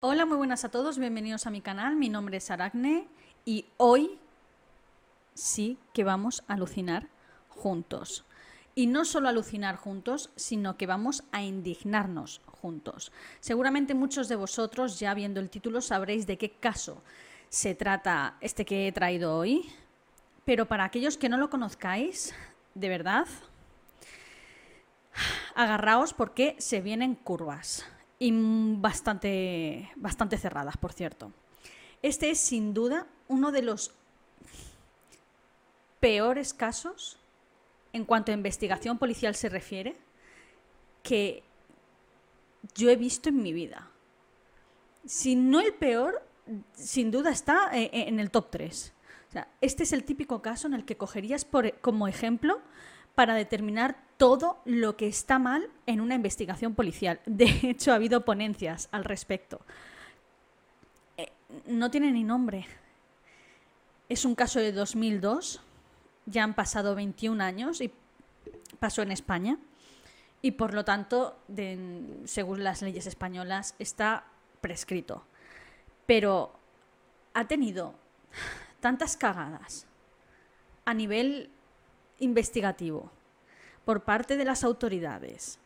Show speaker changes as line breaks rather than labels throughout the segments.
Hola, muy buenas a todos, bienvenidos a mi canal. Mi nombre es Aracne y hoy sí que vamos a alucinar juntos. Y no solo alucinar juntos, sino que vamos a indignarnos juntos. Seguramente muchos de vosotros, ya viendo el título, sabréis de qué caso se trata este que he traído hoy. Pero para aquellos que no lo conozcáis, de verdad, agarraos porque se vienen curvas y bastante, bastante cerradas, por cierto. Este es sin duda uno de los peores casos en cuanto a investigación policial se refiere que yo he visto en mi vida. Si no el peor, sin duda está eh, eh, en el top 3. este es el típico caso en el que cogerías por, como ejemplo para determinar todo lo que está mal en una investigación policial. De hecho, ha habido ponencias al respecto. Eh, no tiene ni nombre. Es un caso de 2002. Ya han pasado 21 años y pasó en España. Y por lo tanto, según las leyes españolas, está prescrito. Pero ha tenido tantas cagadas a nivel investigativo por parte de las autoridades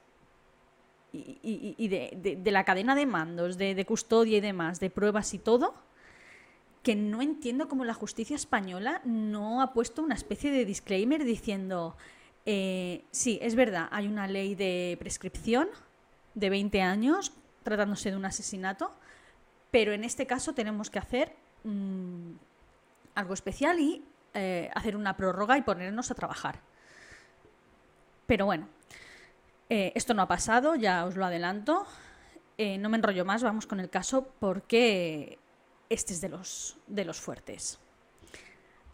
y, de, la cadena de mandos, de, custodia y demás, de pruebas y todo, que no entiendo cómo la justicia española no ha puesto una especie de disclaimer diciendo, eh, sí, es verdad, hay una ley de prescripción de 20 años tratándose de un asesinato, pero en este caso tenemos que hacer mm, algo especial y eh, hacer una prórroga y ponernos a trabajar. Pero bueno, eh, esto no ha pasado, ya os lo adelanto. Eh, no me enrollo más, vamos con el caso porque este es de los, de los fuertes.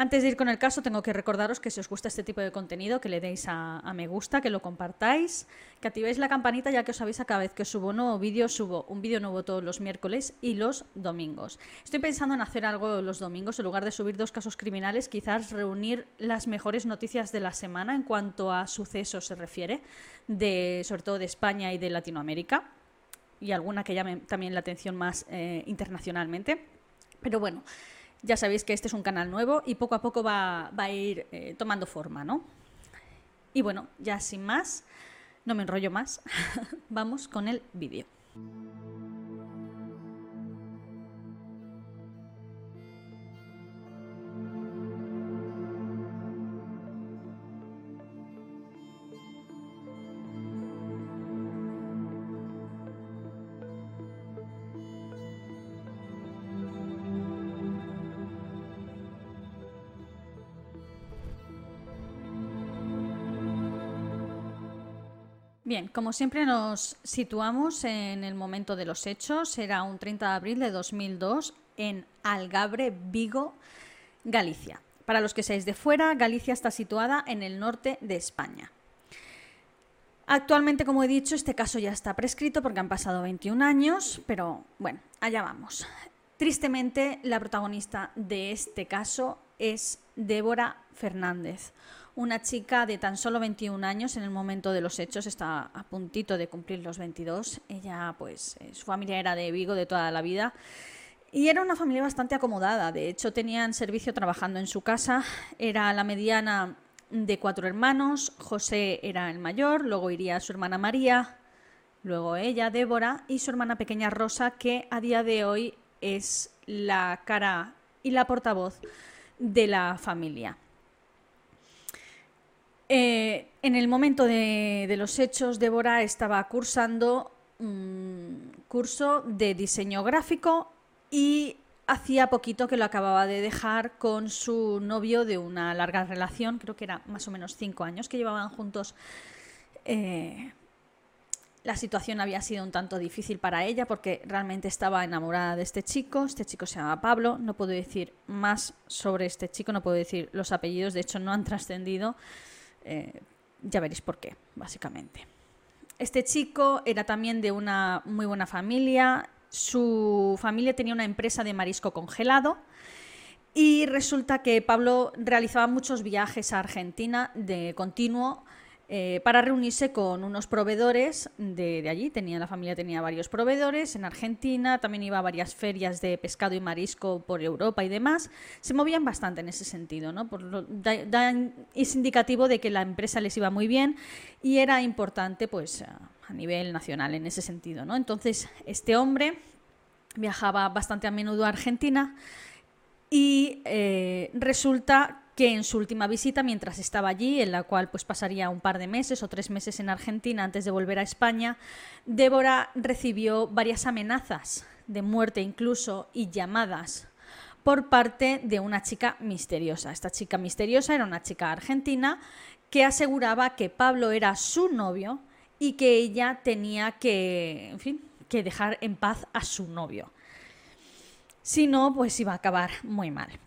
Antes de ir con el caso, tengo que recordaros que si os gusta este tipo de contenido, que le deis a, me gusta, que lo compartáis, que activéis la campanita ya que os avisa cada vez que subo un nuevo vídeo, subo un vídeo nuevo todos los miércoles y los domingos. Estoy pensando en hacer algo los domingos, en lugar de subir dos casos criminales, quizás reunir las mejores noticias de la semana en cuanto a sucesos se refiere, de, sobre todo de España y de Latinoamérica, y alguna que llame también la atención más eh, internacionalmente. Pero bueno, ya sabéis que este es un canal nuevo y poco a poco va, a ir eh, tomando forma, ¿no? Y bueno, ya sin más, no me enrollo más, vamos con el vídeo. Bien, como siempre nos situamos en el momento de los hechos. Era un 30 de abril de 2002 en Algabre, Vigo, Galicia. Para los que seáis de fuera, Galicia está situada en el norte de España. Actualmente, como he dicho, este caso ya está prescrito porque han pasado 21 años, pero bueno, allá vamos. Tristemente, la protagonista de este caso es Débora Fernández, una chica de tan solo 21 años en el momento de los hechos, está a puntito de cumplir los 22. Ella, pues, eh, su familia era de Vigo de toda la vida. Y era una familia bastante acomodada, de hecho tenían servicio trabajando en su casa, era la mediana de cuatro hermanos, José era el mayor, luego iría su hermana María, luego ella, Débora, y su hermana pequeña Rosa, que a día de hoy es la cara y la portavoz de la familia. Eh, en el momento de, los hechos, Débora estaba cursando un curso de diseño gráfico y hacía poquito que lo acababa de dejar con su novio de una larga relación, creo que era más o menos cinco años que llevaban juntos. Eh, la situación había sido un tanto difícil para ella porque realmente estaba enamorada de este chico. Este chico se llama Pablo. No puedo decir más sobre este chico, no puedo decir los apellidos, de hecho no han trascendido. Eh, ya veréis por qué, básicamente. Este chico era también de una muy buena familia. Su familia tenía una empresa de marisco congelado. Y resulta que Pablo realizaba muchos viajes a Argentina de continuo eh, para reunirse con unos proveedores de, allí. Tenía, la familia tenía varios proveedores en Argentina, también iba a varias ferias de pescado y marisco por Europa y demás. Se movían bastante en ese sentido, ¿no? es indicativo de que la empresa les iba muy bien y era importante pues, a nivel nacional en ese sentido. ¿no? Entonces, este hombre viajaba bastante a menudo a Argentina y eh, resulta que en su última visita, mientras estaba allí, en la cual pues pasaría un par de meses o tres meses en Argentina antes de volver a España, Débora recibió varias amenazas de muerte incluso y llamadas por parte de una chica misteriosa. Esta chica misteriosa era una chica argentina que aseguraba que Pablo era su novio y que ella tenía que, en fin, que dejar en paz a su novio. Si no, pues iba a acabar muy mal.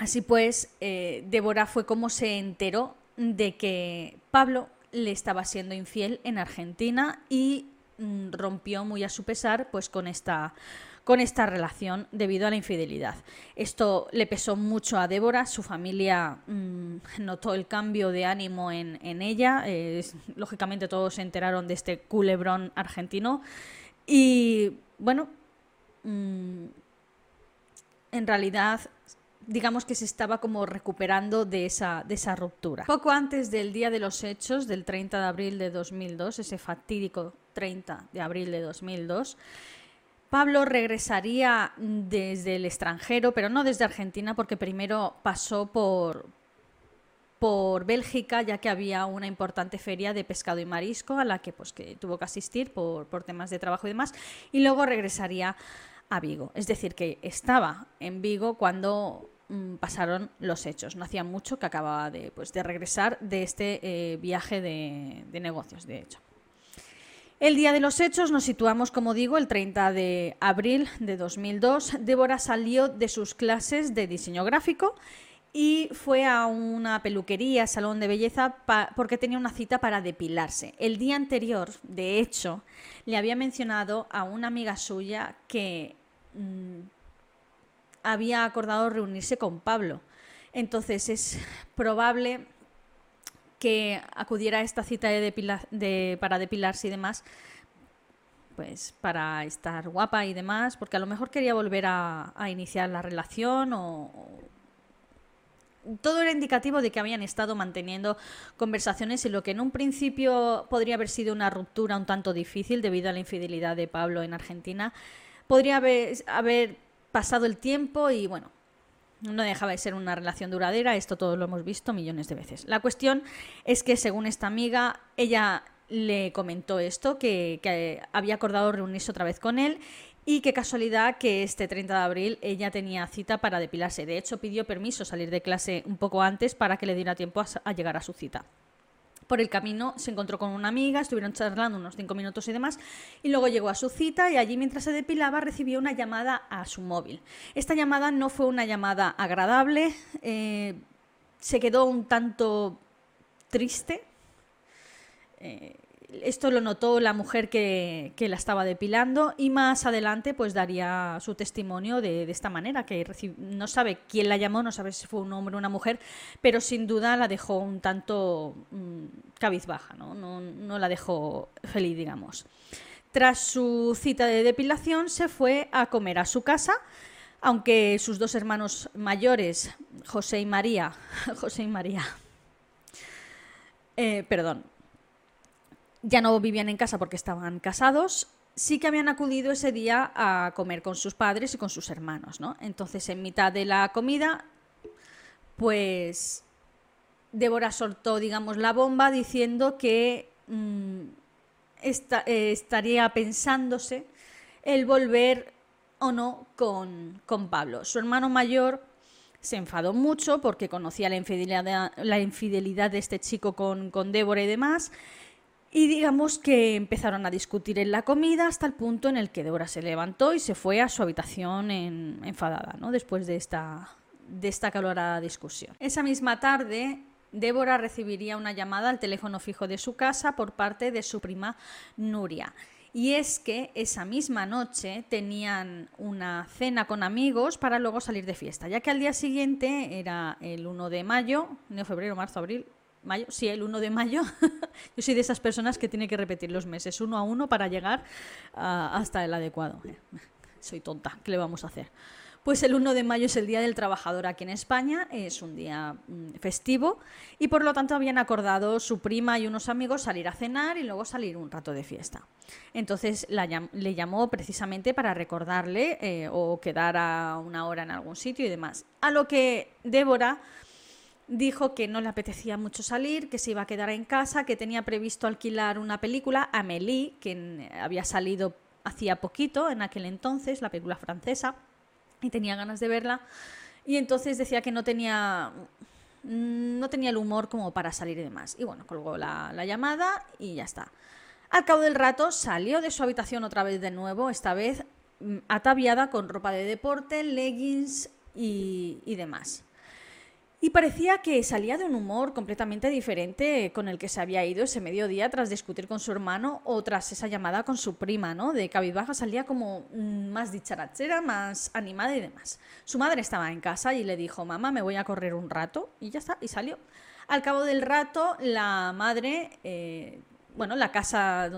Así pues, eh, Débora fue como se enteró de que Pablo le estaba siendo infiel en Argentina y mm, rompió muy a su pesar pues con esta relación debido a la infidelidad. Esto le pesó mucho a Débora, su familia mm, notó el cambio de ánimo en, ella, lógicamente todos se enteraron de este culebrón argentino y bueno, mm, en realidad digamos que se estaba como recuperando de esa, de esa ruptura. Poco antes del día de los hechos, del 30 de abril de 2002, ese fatídico 30 de abril de 2002, Pablo regresaría desde el extranjero, pero no desde Argentina, porque primero pasó por, por Bélgica, ya que había una importante feria de pescado y marisco a la que, pues, que tuvo que asistir por, por temas de trabajo y demás, y luego regresaría a Vigo. Es decir, que estaba en Vigo cuando Mm, pasaron los hechos. No hacía mucho que acababa de, pues, de regresar de este eh, viaje de, de negocios, de hecho. El día de los hechos nos situamos, como digo, el 30 de abril de 2002. Débora salió de sus clases de diseño gráfico y fue a una peluquería, salón de belleza, porque tenía una cita para depilarse. El día anterior, de hecho, le había mencionado a una amiga suya que mm, había acordado reunirse con Pablo. Entonces es probable que acudiera a esta cita de para depilarse y demás, pues para estar guapa y demás, porque a lo mejor quería volver a, iniciar la relación o, todo era indicativo de que habían estado manteniendo conversaciones y lo que en un principio podría haber sido una ruptura un tanto difícil debido a la infidelidad de Pablo en Argentina, podría haber pasado el tiempo y bueno, no dejaba de ser una relación duradera, esto todo lo hemos visto millones de veces. La cuestión es que según esta amiga, ella le comentó esto, que, había acordado reunirse otra vez con él y qué casualidad que este 30 de abril ella tenía cita para depilarse. De hecho, pidió permiso salir de clase un poco antes para que le diera tiempo a llegar a su cita. Por el camino se encontró con una amiga, estuvieron charlando unos cinco minutos y demás, y luego llegó a su cita y allí mientras se depilaba recibió una llamada a su móvil. Esta llamada no fue una llamada agradable, eh, se quedó un tanto triste. Eh, esto lo notó la mujer que, la estaba depilando y más adelante pues daría su testimonio de, esta manera, que no sabe quién la llamó, no sabe si fue un hombre o una mujer, pero sin duda la dejó un tanto mm, cabizbaja, ¿no? ¿no? la dejó feliz, digamos. Tras su cita de depilación se fue a comer a su casa, aunque sus dos hermanos mayores, José y María, José y María, eh, perdón, ya no vivían en casa porque estaban casados, sí que habían acudido ese día a comer con sus padres y con sus hermanos, ¿no? Entonces, en mitad de la comida, pues Débora soltó, digamos, la bomba diciendo que mm, eh, estaría pensándose el volver o no con, con, Pablo. Su hermano mayor se enfadó mucho porque conocía la infidelidad, la infidelidad de este chico con, con Débora y demás, y digamos que empezaron a discutir en la comida hasta el punto en el que Débora se levantó y se fue a su habitación enfadada, ¿no? Después de esta, de esta calorada discusión. Esa misma tarde, Débora recibiría una llamada al teléfono fijo de su casa por parte de su prima Nuria. Y es que esa misma noche tenían una cena con amigos para luego salir de fiesta, ya que al día siguiente era el 1 de mayo, no febrero, marzo, abril, mayo, sí, el 1 de mayo. Yo soy de esas personas que tiene que repetir los meses uno a uno para llegar ah, hasta el adecuado. Soy tonta, ¿qué le vamos a hacer? Pues el 1 de mayo es el Día del Trabajador aquí en España, es un día mm, festivo y por lo tanto habían acordado su prima y unos amigos salir a cenar y luego salir un rato de fiesta. Entonces le llamó precisamente para recordarle eh, o quedar a una hora en algún sitio y demás. A lo que Débora dijo que no le apetecía mucho salir, que se iba a quedar en casa, que tenía previsto alquilar una película, Amélie, que había salido hacía poquito en aquel entonces, la película francesa y tenía ganas de verla. Y entonces decía que no tenía, no tenía el humor como para salir y demás. Y bueno, colgó la, llamada y ya está. Al cabo del rato salió de su habitación otra vez de nuevo, esta vez mm, ataviada con ropa de deporte, leggings y demás. Y parecía que salía de un humor completamente diferente con el que se había ido ese mediodía tras discutir con su hermano o tras esa llamada con su prima, ¿no? De cabizbaja salía como mm, más dicharachera, más animada y demás. Su madre estaba en casa y le dijo, mamá, me voy a correr un rato y ya está, y salió. Al cabo del rato, la madre, eh, bueno, la casa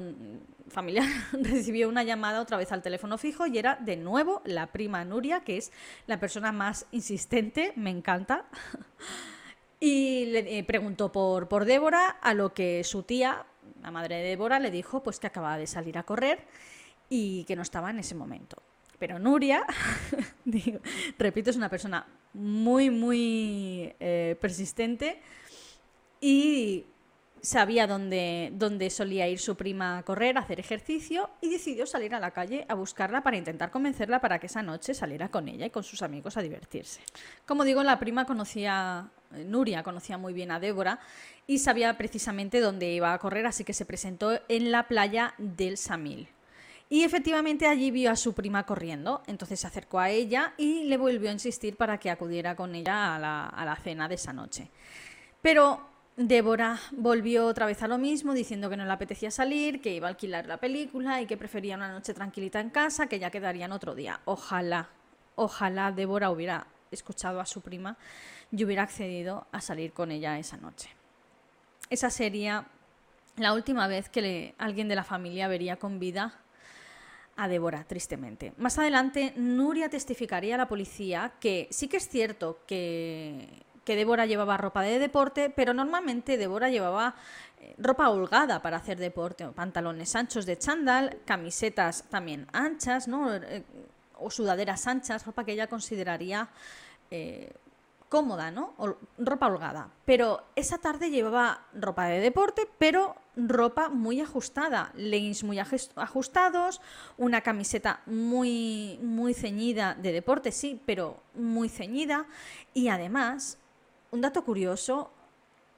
familiar recibió una llamada otra vez al teléfono fijo y era de nuevo la prima Nuria, que es la persona más insistente, me encanta. Y le eh, preguntó por, por Débora, a lo que su tía, la madre de Débora, le dijo pues que acababa de salir a correr y que no estaba en ese momento. Pero Nuria, repito, es una persona muy, muy eh, persistente y sabía dónde, dónde solía ir su prima a correr, a hacer ejercicio y decidió salir a la calle a buscarla para intentar convencerla para que esa noche saliera con ella y con sus amigos a divertirse. Como digo, la prima conocía, eh, Nuria conocía muy bien a Débora y sabía precisamente dónde iba a correr, así que se presentó en la playa del Samil. Y efectivamente allí vio a su prima corriendo, entonces se acercó a ella y le volvió a insistir para que acudiera con ella a la, a la cena de esa noche. Pero Débora volvió otra vez a lo mismo, diciendo que no le apetecía salir, que iba a alquilar la película y que prefería una noche tranquilita en casa, que ya quedarían otro día. Ojalá, ojalá Débora hubiera escuchado a su prima y hubiera accedido a salir con ella esa noche. Esa sería la última vez que alguien de la familia vería con vida a Débora, tristemente. Más adelante, Nuria testificaría a la policía que sí que es cierto que que Débora llevaba ropa de deporte, pero normalmente Débora llevaba eh, ropa holgada para hacer deporte, pantalones anchos de chándal, camisetas también anchas, ¿no? Eh, o sudaderas anchas, ropa que ella consideraría eh, cómoda, ¿no? ropa holgada. Pero esa tarde llevaba ropa de deporte, pero ropa muy ajustada, leggings muy ajustados, una camiseta muy muy ceñida de deporte, sí, pero muy ceñida y además un dato curioso,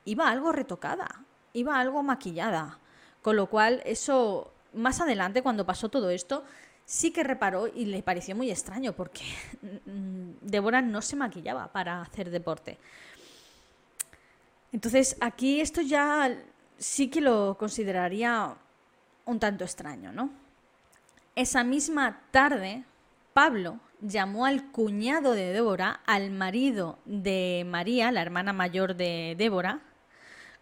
iba algo retocada, iba algo maquillada. Con lo cual, eso, más adelante, cuando pasó todo esto, sí que reparó y le pareció muy extraño porque Débora no se maquillaba para hacer deporte. Entonces, aquí esto ya sí que lo consideraría un tanto extraño, ¿no? Esa misma tarde, Pablo llamó al cuñado de Débora, al marido de María, la hermana mayor de Débora,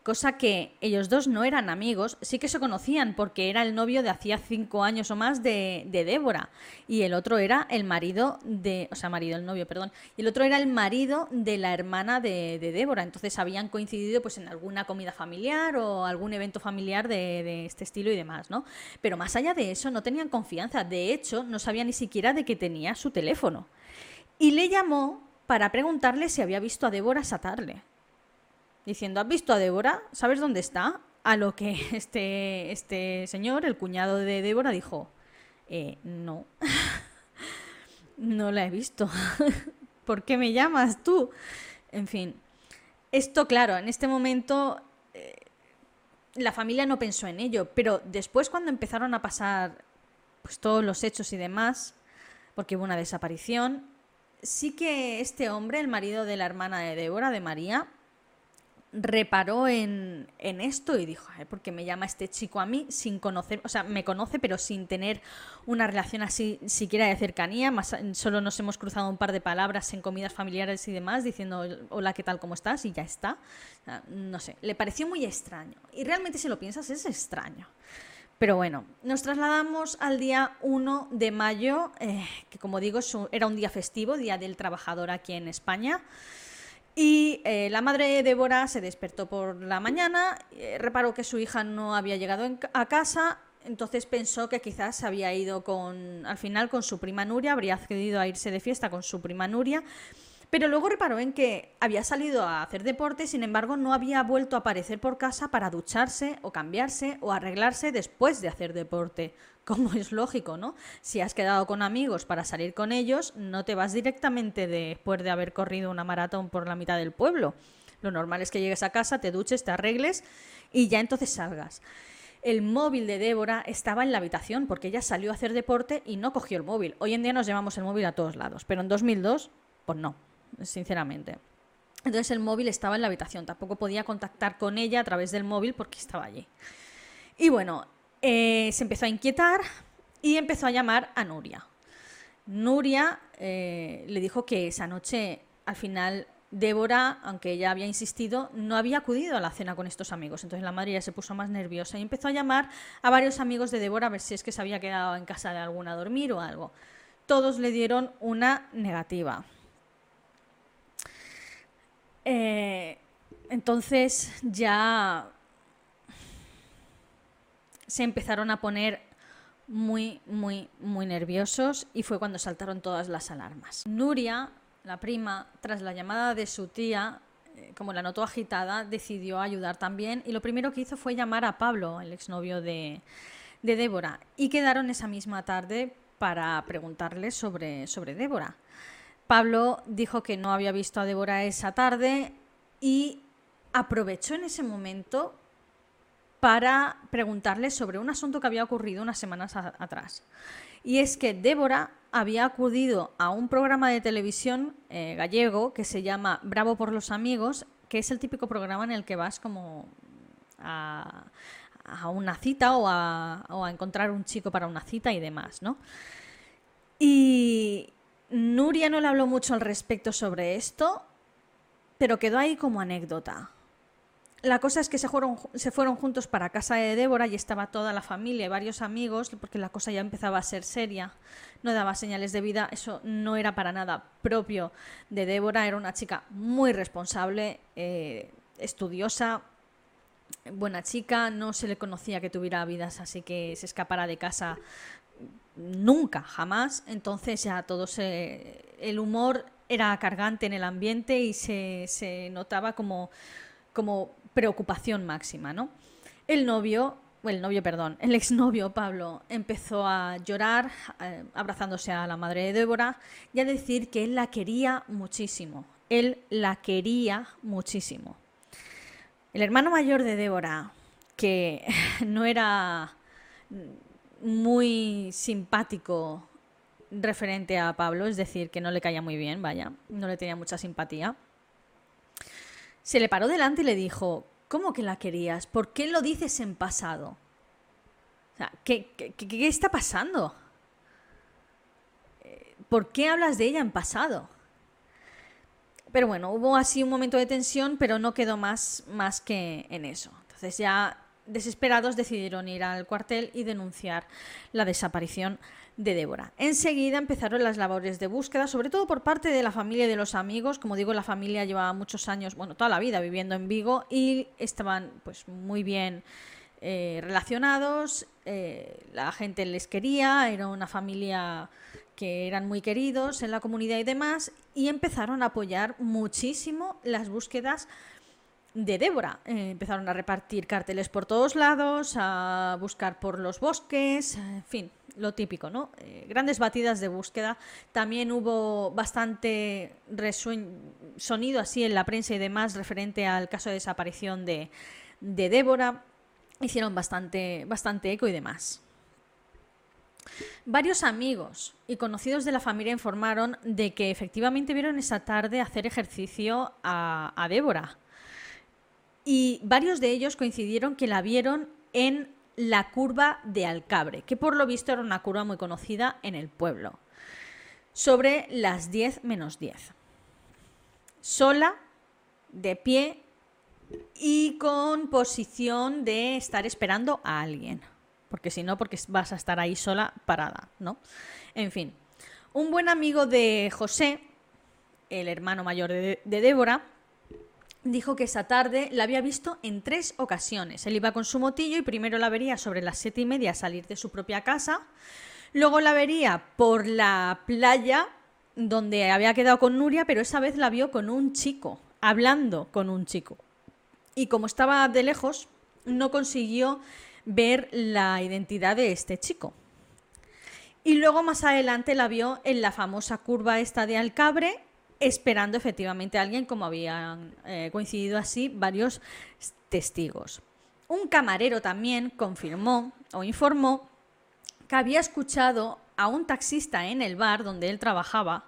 cosa que ellos dos no eran amigos, sí que se conocían porque era el novio de hacía cinco años o más de, Débora. Y el otro era el marido de, o sea, marido, el novio, perdón, y el otro era el marido de la hermana de, Débora, entonces habían coincidido pues en alguna comida familiar o algún evento familiar de, de, este estilo y demás, ¿no? Pero más allá de eso no tenían confianza, de hecho no sabía ni siquiera de que tenía su teléfono. Y le llamó para preguntarle si había visto a Débora esa tarde diciendo, ¿has visto a Débora? ¿Sabes dónde está? A lo que este, este señor, el cuñado de Débora, dijo, eh, no, no la he visto. ¿Por qué me llamas tú? En fin, esto claro, en este momento eh, la familia no pensó en ello, pero después cuando empezaron a pasar pues, todos los hechos y demás, porque hubo una desaparición, sí que este hombre, el marido de la hermana de Débora, de María, reparó en, esto y dijo, ¿por qué me llama este chico a mí sin conocer, o sea, me conoce pero sin tener una relación así siquiera de cercanía, más, solo nos hemos cruzado un par de palabras en comidas familiares y demás, diciendo, hola, ¿qué tal, cómo estás? Y ya está. no sé, le pareció muy extraño. Y realmente si lo piensas es extraño. Pero bueno, nos trasladamos al día 1 de mayo, eh, que como digo era un día festivo, Día del Trabajador aquí en España. Y eh, la madre de Débora se despertó por la mañana, eh, reparó que su hija no había llegado a casa, entonces pensó que quizás había ido con, al final con su prima Nuria, habría accedido a irse de fiesta con su prima Nuria, pero luego reparó en que había salido a hacer deporte, sin embargo no había vuelto a aparecer por casa para ducharse o cambiarse o arreglarse después de hacer deporte como es lógico, ¿no? Si has quedado con amigos para salir con ellos, no te vas directamente después de haber corrido una maratón por la mitad del pueblo. Lo normal es que llegues a casa, te duches, te arregles y ya entonces salgas. El móvil de Débora estaba en la habitación porque ella salió a hacer deporte y no cogió el móvil. Hoy en día nos llevamos el móvil a todos lados, pero en 2002, pues no, sinceramente. Entonces el móvil estaba en la habitación, tampoco podía contactar con ella a través del móvil porque estaba allí. Y bueno, eh, se empezó a inquietar y empezó a llamar a Nuria. Nuria eh, le dijo que esa noche, al final, Débora, aunque ella había insistido, no había acudido a la cena con estos amigos. Entonces la madre ya se puso más nerviosa y empezó a llamar a varios amigos de Débora a ver si es que se había quedado en casa de alguna a dormir o algo. Todos le dieron una negativa. Eh, entonces ya se empezaron a poner muy, muy, muy nerviosos y fue cuando saltaron todas las alarmas. Nuria, la prima, tras la llamada de su tía, eh, como la notó agitada, decidió ayudar también y lo primero que hizo fue llamar a Pablo, el exnovio de, de Débora, y quedaron esa misma tarde para preguntarle sobre, sobre Débora. Pablo dijo que no había visto a Débora esa tarde y aprovechó en ese momento para preguntarle sobre un asunto que había ocurrido unas semanas atrás. Y es que Débora había acudido a un programa de televisión eh, gallego que se llama Bravo por los amigos, que es el típico programa en el que vas como a, una cita o a, o a, encontrar un chico para una cita y demás, ¿no? Y Nuria no le habló mucho al respecto sobre esto, pero quedó ahí como anécdota. La cosa es que se fueron, juntos para casa de Débora y estaba toda la familia y varios amigos, porque la cosa ya empezaba a ser seria, no daba señales de vida, eso no era para nada propio de Débora, era una chica muy responsable, eh, estudiosa, buena chica, no se le conocía que tuviera vidas así que se escapara de casa nunca, jamás, entonces ya todo se... el humor era cargante en el ambiente y se, se notaba como, como preocupación máxima, ¿no? El novio, el novio, perdón, el exnovio Pablo empezó a llorar eh, abrazándose a la madre de Débora y a decir que él la quería muchísimo. Él la quería muchísimo. El hermano mayor de Débora, que no era muy simpático referente a Pablo, es decir, que no le caía muy bien, vaya, no le tenía mucha simpatía se le paró delante y le dijo, ¿cómo que la querías? ¿Por qué lo dices en pasado? ¿qué, qué está pasando? Eh, ¿Por qué hablas de ella en pasado? Pero bueno, hubo así un momento de tensión, pero no quedó más, más que en eso. Entonces ya desesperados decidieron ir al cuartel y denunciar la desaparición de Débora. Enseguida empezaron las labores de búsqueda, sobre todo por parte de la familia y de los amigos. Como digo, la familia llevaba muchos años, bueno, toda la vida viviendo en Vigo y estaban pues muy bien eh, relacionados, eh, la gente les quería, era una familia que eran muy queridos en la comunidad y demás, y empezaron a apoyar muchísimo las búsquedas de Débora. Eh, empezaron a repartir carteles por todos lados, a buscar por los bosques, en fin, lo típico, ¿no? Eh, grandes batidas de búsqueda. También hubo bastante sonido así en la prensa y demás referente al caso de desaparición de, Débora. Hicieron bastante, bastante eco y demás. Varios amigos y conocidos de la familia informaron de que efectivamente vieron esa tarde hacer ejercicio a Débora y varios de ellos coincidieron que la vieron en la curva de Alcabre, que por lo visto era una curva muy conocida en el pueblo, sobre las 10 menos 10. Sola, de pie y con posición de estar esperando a alguien. Porque si no, porque vas a estar ahí sola parada, ¿no? En fin, un buen amigo de José, el hermano mayor de, de Débora, dijo que esa tarde la había visto en tres ocasiones. Él iba con su motillo y primero la vería sobre las siete y media salir de su propia casa, luego la vería por la playa donde había quedado con Nuria, pero esa vez la vio con un chico, hablando con un chico. Y como estaba de lejos, no consiguió ver la identidad de este chico. Y luego más adelante la vio en la famosa curva esta de Alcabre, esperando efectivamente a alguien, como habían eh, coincidido así varios testigos. Un camarero también confirmó o informó que había escuchado a un taxista en el bar donde él trabajaba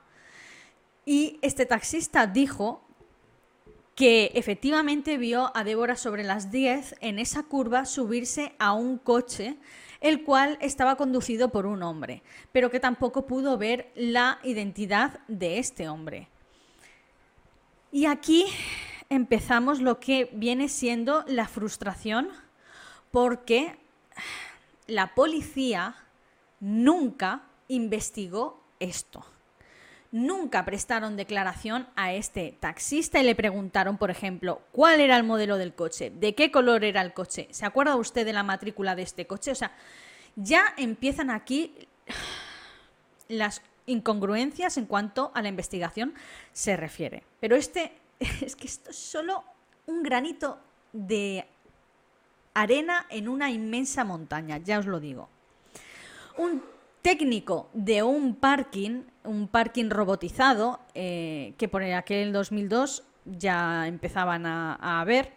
y este taxista dijo que efectivamente vio a Débora sobre las 10 en esa curva subirse a un coche el cual estaba conducido por un hombre, pero que tampoco pudo ver la identidad de este hombre. Y aquí empezamos lo que viene siendo la frustración porque la policía nunca investigó esto. Nunca prestaron declaración a este taxista y le preguntaron, por ejemplo, cuál era el modelo del coche, de qué color era el coche, ¿se acuerda usted de la matrícula de este coche? O sea, ya empiezan aquí las incongruencias en cuanto a la investigación se refiere. Pero este es que esto es solo un granito de arena en una inmensa montaña, ya os lo digo. Un técnico de un parking, un parking robotizado, eh, que por aquel 2002 ya empezaban a, a ver,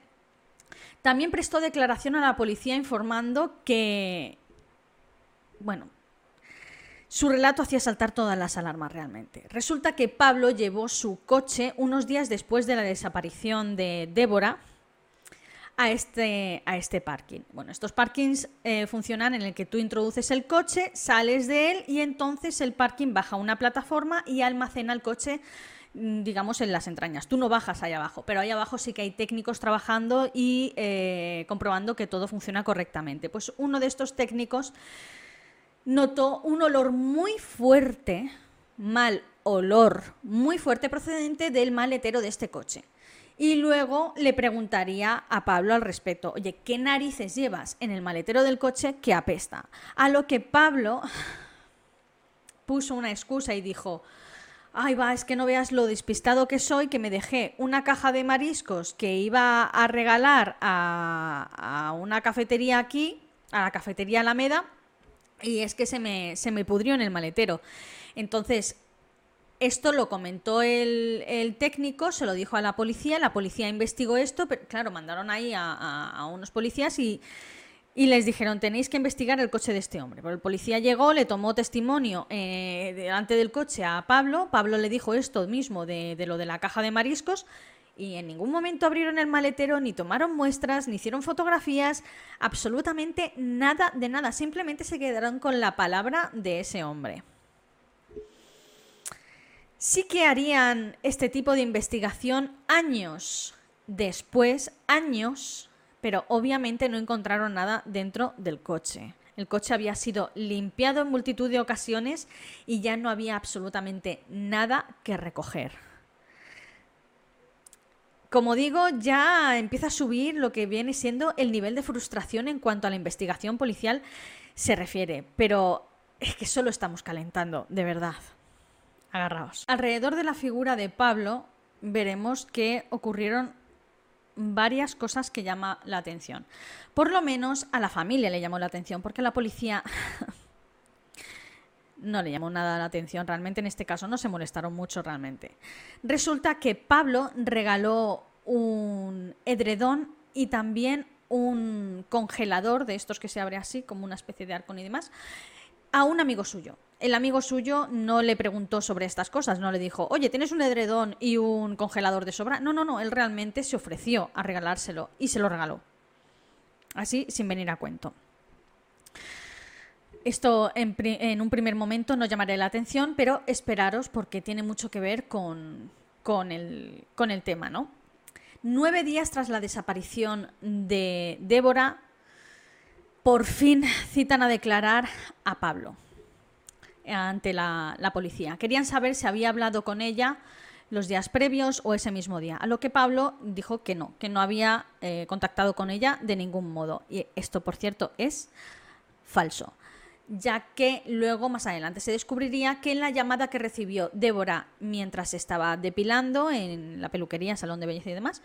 también prestó declaración a la policía informando que, bueno, su relato hacía saltar todas las alarmas realmente. Resulta que Pablo llevó su coche unos días después de la desaparición de Débora a este, a este parking. Bueno, estos parkings eh, funcionan en el que tú introduces el coche, sales de él y entonces el parking baja una plataforma y almacena el coche mm, digamos, en las entrañas. Tú no bajas ahí abajo, pero ahí abajo sí que hay técnicos trabajando y eh, comprobando que todo funciona correctamente. Pues uno de estos técnicos notó un olor muy fuerte, mal olor, muy fuerte procedente del maletero de este coche. Y luego le preguntaría a Pablo al respecto, oye, ¿qué narices llevas en el maletero del coche que apesta? A lo que Pablo puso una excusa y dijo, ay va, es que no veas lo despistado que soy, que me dejé una caja de mariscos que iba a regalar a, a una cafetería aquí, a la cafetería Alameda, y es que se me, se me pudrió en el maletero. Entonces, esto lo comentó el, técnico, se lo dijo a la policía, la policía investigó esto, pero claro, mandaron ahí a, unos policías y, les dijeron, tenéis que investigar el coche de este hombre. Pero el policía llegó, le tomó testimonio eh, delante del coche a Pablo, Pablo le dijo esto mismo de, de lo de la caja de mariscos y en ningún momento abrieron el maletero, ni tomaron muestras, ni hicieron fotografías, absolutamente nada de nada, simplemente se quedaron con la palabra de ese hombre. Sí que harían este tipo de investigación años después, años, pero obviamente no encontraron nada dentro del coche. El coche había sido limpiado en multitud de ocasiones y ya no había absolutamente nada que recoger como digo, ya empieza a subir lo que viene siendo el nivel de frustración en cuanto a la investigación policial se refiere, pero es que solo estamos calentando, de verdad. Agarraos. Alrededor de la figura de Pablo veremos que ocurrieron varias cosas que llama la atención. Por lo menos a la familia le llamó la atención, porque la policía no le llamó nada la atención realmente, en este caso no se molestaron mucho realmente. Resulta que Pablo regaló un edredón y también un congelador de estos que se abre así, como una especie de arcón y demás, a un amigo suyo. el amigo suyo no le preguntó sobre estas cosas, no le dijo, oye, ¿tienes un edredón y un congelador de sobra? No, no, no, él realmente se ofreció a regalárselo y se lo regaló. Así, sin venir a cuento. Esto en, un primer momento no llamaré la atención, pero esperaros porque tiene mucho que ver con, el tema, ¿no? Nueve días tras la desaparición de Débora, por fin citan a declarar a Pablo ante la, policía. Querían saber si había hablado con ella los días previos o ese mismo día. A lo que Pablo dijo que no, que no había eh, contactado con ella de ningún modo. Y esto, por cierto, es falso, ya que luego, más adelante, se descubriría que la llamada que recibió Débora mientras estaba depilando en la peluquería, salón de belleza y demás,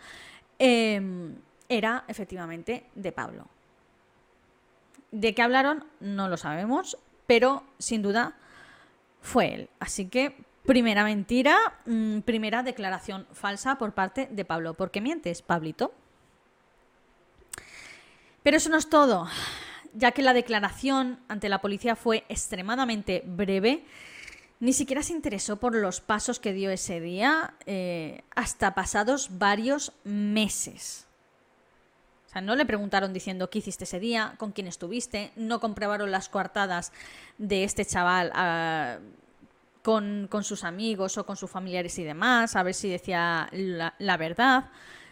em, era efectivamente de Pablo. ¿De qué hablaron? No lo sabemos, pero sin duda fue él. Así que, primera mentira, mm, primera declaración falsa por parte de Pablo. ¿Por qué mientes, Pablito? Pero eso no es todo, ya que la declaración ante la policía fue extremadamente breve. Ni siquiera se interesó por los pasos que dio ese día eh, hasta pasados varios meses. O sea, no le preguntaron diciendo qué hiciste ese día, con quién estuviste, no comprobaron las coartadas de este chaval ah, con, sus amigos o con sus familiares y demás, a ver si decía la, verdad.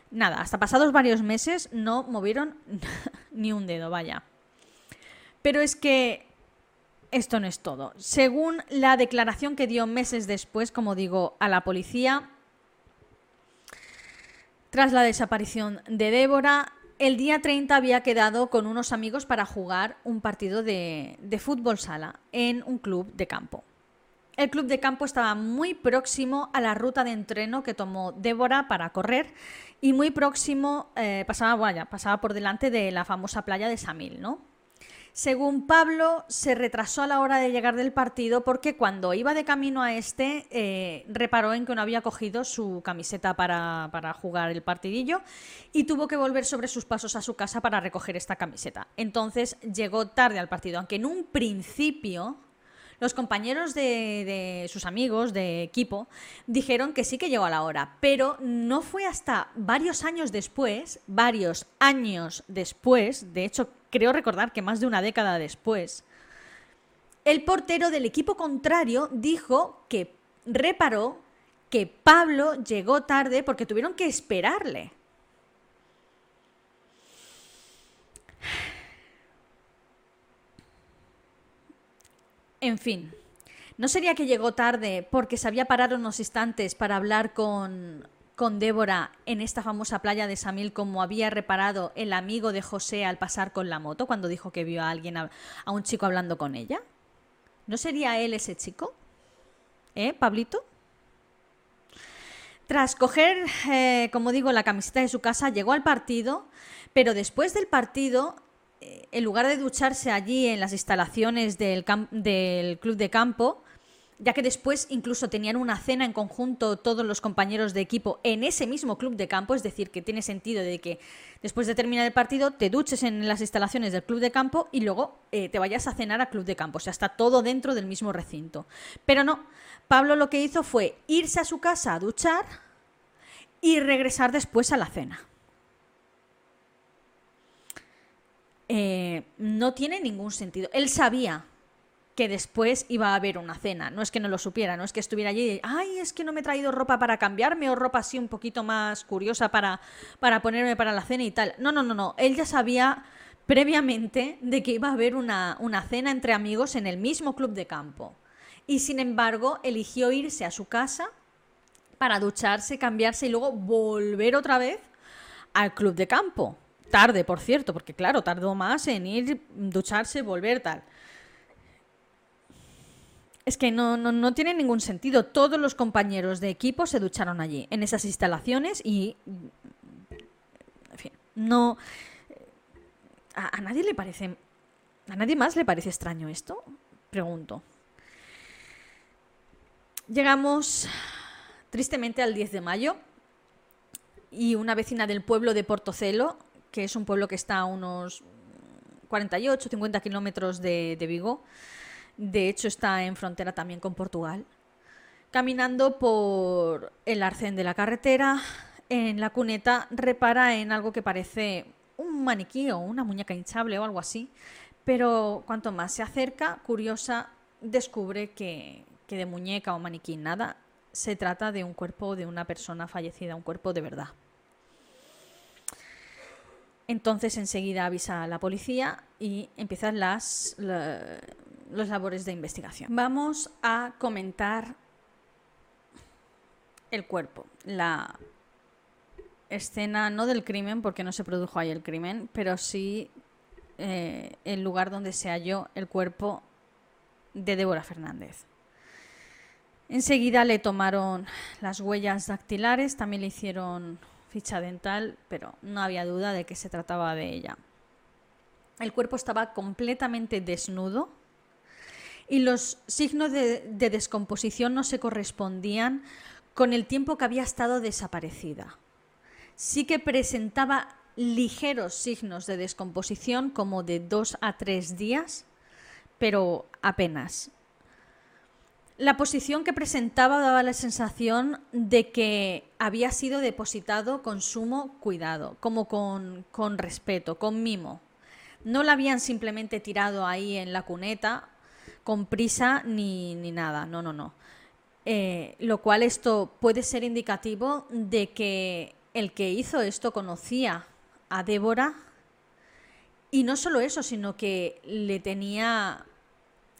Nada, hasta pasados varios meses no movieron ni un dedo, vaya. Pero es que esto no es todo. Según la declaración que dio meses después, como digo, a la policía, tras la desaparición de Débora, el día 30 había quedado con unos amigos para jugar un partido de, fútbol sala en un club de campo. El club de campo estaba muy próximo a la ruta de entreno que tomó Débora para correr y muy próximo, eh, pasaba, vaya, pasaba por delante de la famosa playa de Samil, ¿no? Según Pablo, se retrasó a la hora de llegar del partido porque cuando iba de camino a este, eh, reparó en que no había cogido su camiseta para, para, jugar el partidillo y tuvo que volver sobre sus pasos a su casa para recoger esta camiseta. Entonces llegó tarde al partido, aunque en un principio los compañeros de, sus amigos de equipo dijeron que sí que llegó a la hora, pero no fue hasta varios años después, varios años después, de hecho creo recordar que más de una década después, el portero del equipo contrario dijo que reparó que Pablo llegó tarde porque tuvieron que esperarle. En fin, ¿no sería que llegó tarde porque se había parado unos instantes para hablar con, con Débora en esta famosa playa de Samil como había reparado el amigo de José al pasar con la moto cuando dijo que vio a alguien, a, un chico hablando con ella? ¿No sería él ese chico? ¿Eh, Pablito? Tras coger, eh, como digo, la camiseta de su casa, llegó al partido, pero después del partido eh, en lugar de ducharse allí en las instalaciones del, del club de campo, ya que después incluso tenían una cena en conjunto todos los compañeros de equipo en ese mismo club de campo, es decir, que tiene sentido de que después de terminar el partido te duches en las instalaciones del club de campo y luego eh, te vayas a cenar al club de campo, o sea, está todo dentro del mismo recinto. Pero no, Pablo lo que hizo fue irse a su casa a duchar y regresar después a la cena. Eh, no tiene ningún sentido. Él sabía que después iba a haber una cena. No es que no lo supiera, no es que estuviera allí y, ay, es que no me he traído ropa para cambiarme o ropa así un poquito más curiosa para, para ponerme para la cena y tal. No, no, no, no. Él ya sabía previamente de que iba a haber una, una cena entre amigos en el mismo club de campo. Y sin embargo, eligió irse a su casa para ducharse, cambiarse y luego volver otra vez al club de campo. Tarde, por cierto, porque claro, tardó más en ir, ducharse, volver, tal. Es que no, no, tiene ningún sentido. Todos los compañeros de equipo se ducharon allí, en esas instalaciones, y. En fin, no. ¿A, a nadie le parece. ¿A nadie más le parece extraño esto? Pregunto. Llegamos tristemente al 10 de mayo y una vecina del pueblo de Portocelo que es un pueblo que está a unos 48, 50 kilómetros de, Vigo, De hecho, está en frontera también con Portugal. Caminando por el arcén de la carretera, en la cuneta repara en algo que parece un maniquí o una muñeca hinchable o algo así, pero cuanto más se acerca, curiosa, descubre que, que de muñeca o maniquí nada, se trata de un cuerpo de una persona fallecida, un cuerpo de verdad. Entonces enseguida avisa a la policía y empiezan las, los labores de investigación. Vamos a comentar el cuerpo, la escena no del crimen, porque no se produjo ahí el crimen, pero sí eh, el lugar donde se halló el cuerpo de Débora Fernández. Enseguida le tomaron las huellas dactilares, también le hicieron ficha dental, pero no había duda de que se trataba de ella. El cuerpo estaba completamente desnudo y los signos de, descomposición no se correspondían con el tiempo que había estado desaparecida. Sí que presentaba ligeros signos de descomposición, como de dos a tres días, pero apenas. La posición que presentaba daba la sensación de que había sido depositado con sumo cuidado, como con, respeto, con mimo. No la habían simplemente tirado ahí en la cuneta con prisa ni, nada, no, no, no. Eh, lo cual esto puede ser indicativo de que el que hizo esto conocía a Débora y no solo eso, sino que le tenía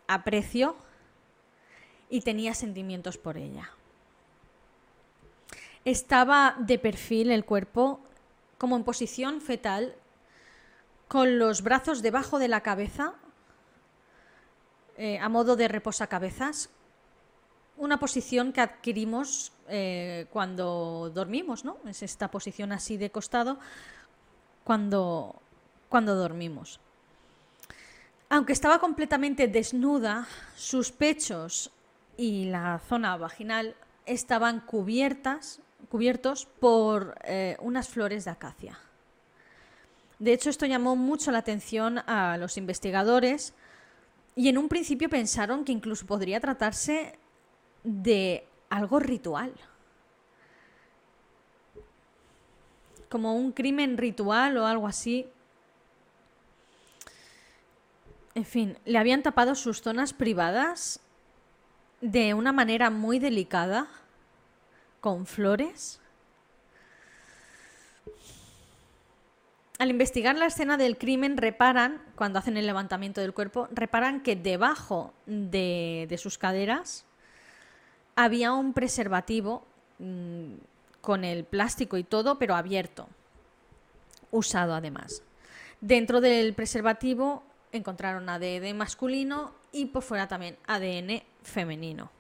aprecio y tenía sentimientos por ella. Estaba de perfil el cuerpo como en posición fetal, con los brazos debajo de la cabeza, eh, a modo de reposacabezas, una posición que adquirimos eh, cuando dormimos, ¿no? Es esta posición así de costado cuando, cuando dormimos. Aunque estaba completamente desnuda, sus pechos y la zona vaginal estaban cubiertas, cubiertos por eh, unas flores de acacia. De hecho, esto llamó mucho la atención a los investigadores y en un principio pensaron que incluso podría tratarse de algo ritual. Como un crimen ritual o algo así. En fin, le habían tapado sus zonas privadas de una manera muy delicada, con flores. Al investigar la escena del crimen, reparan, cuando hacen el levantamiento del cuerpo, reparan que debajo de, sus caderas había un preservativo mm, con el plástico y todo, pero abierto, usado además. Dentro del preservativo encontraron ADN masculino y por fuera también ADN femenino.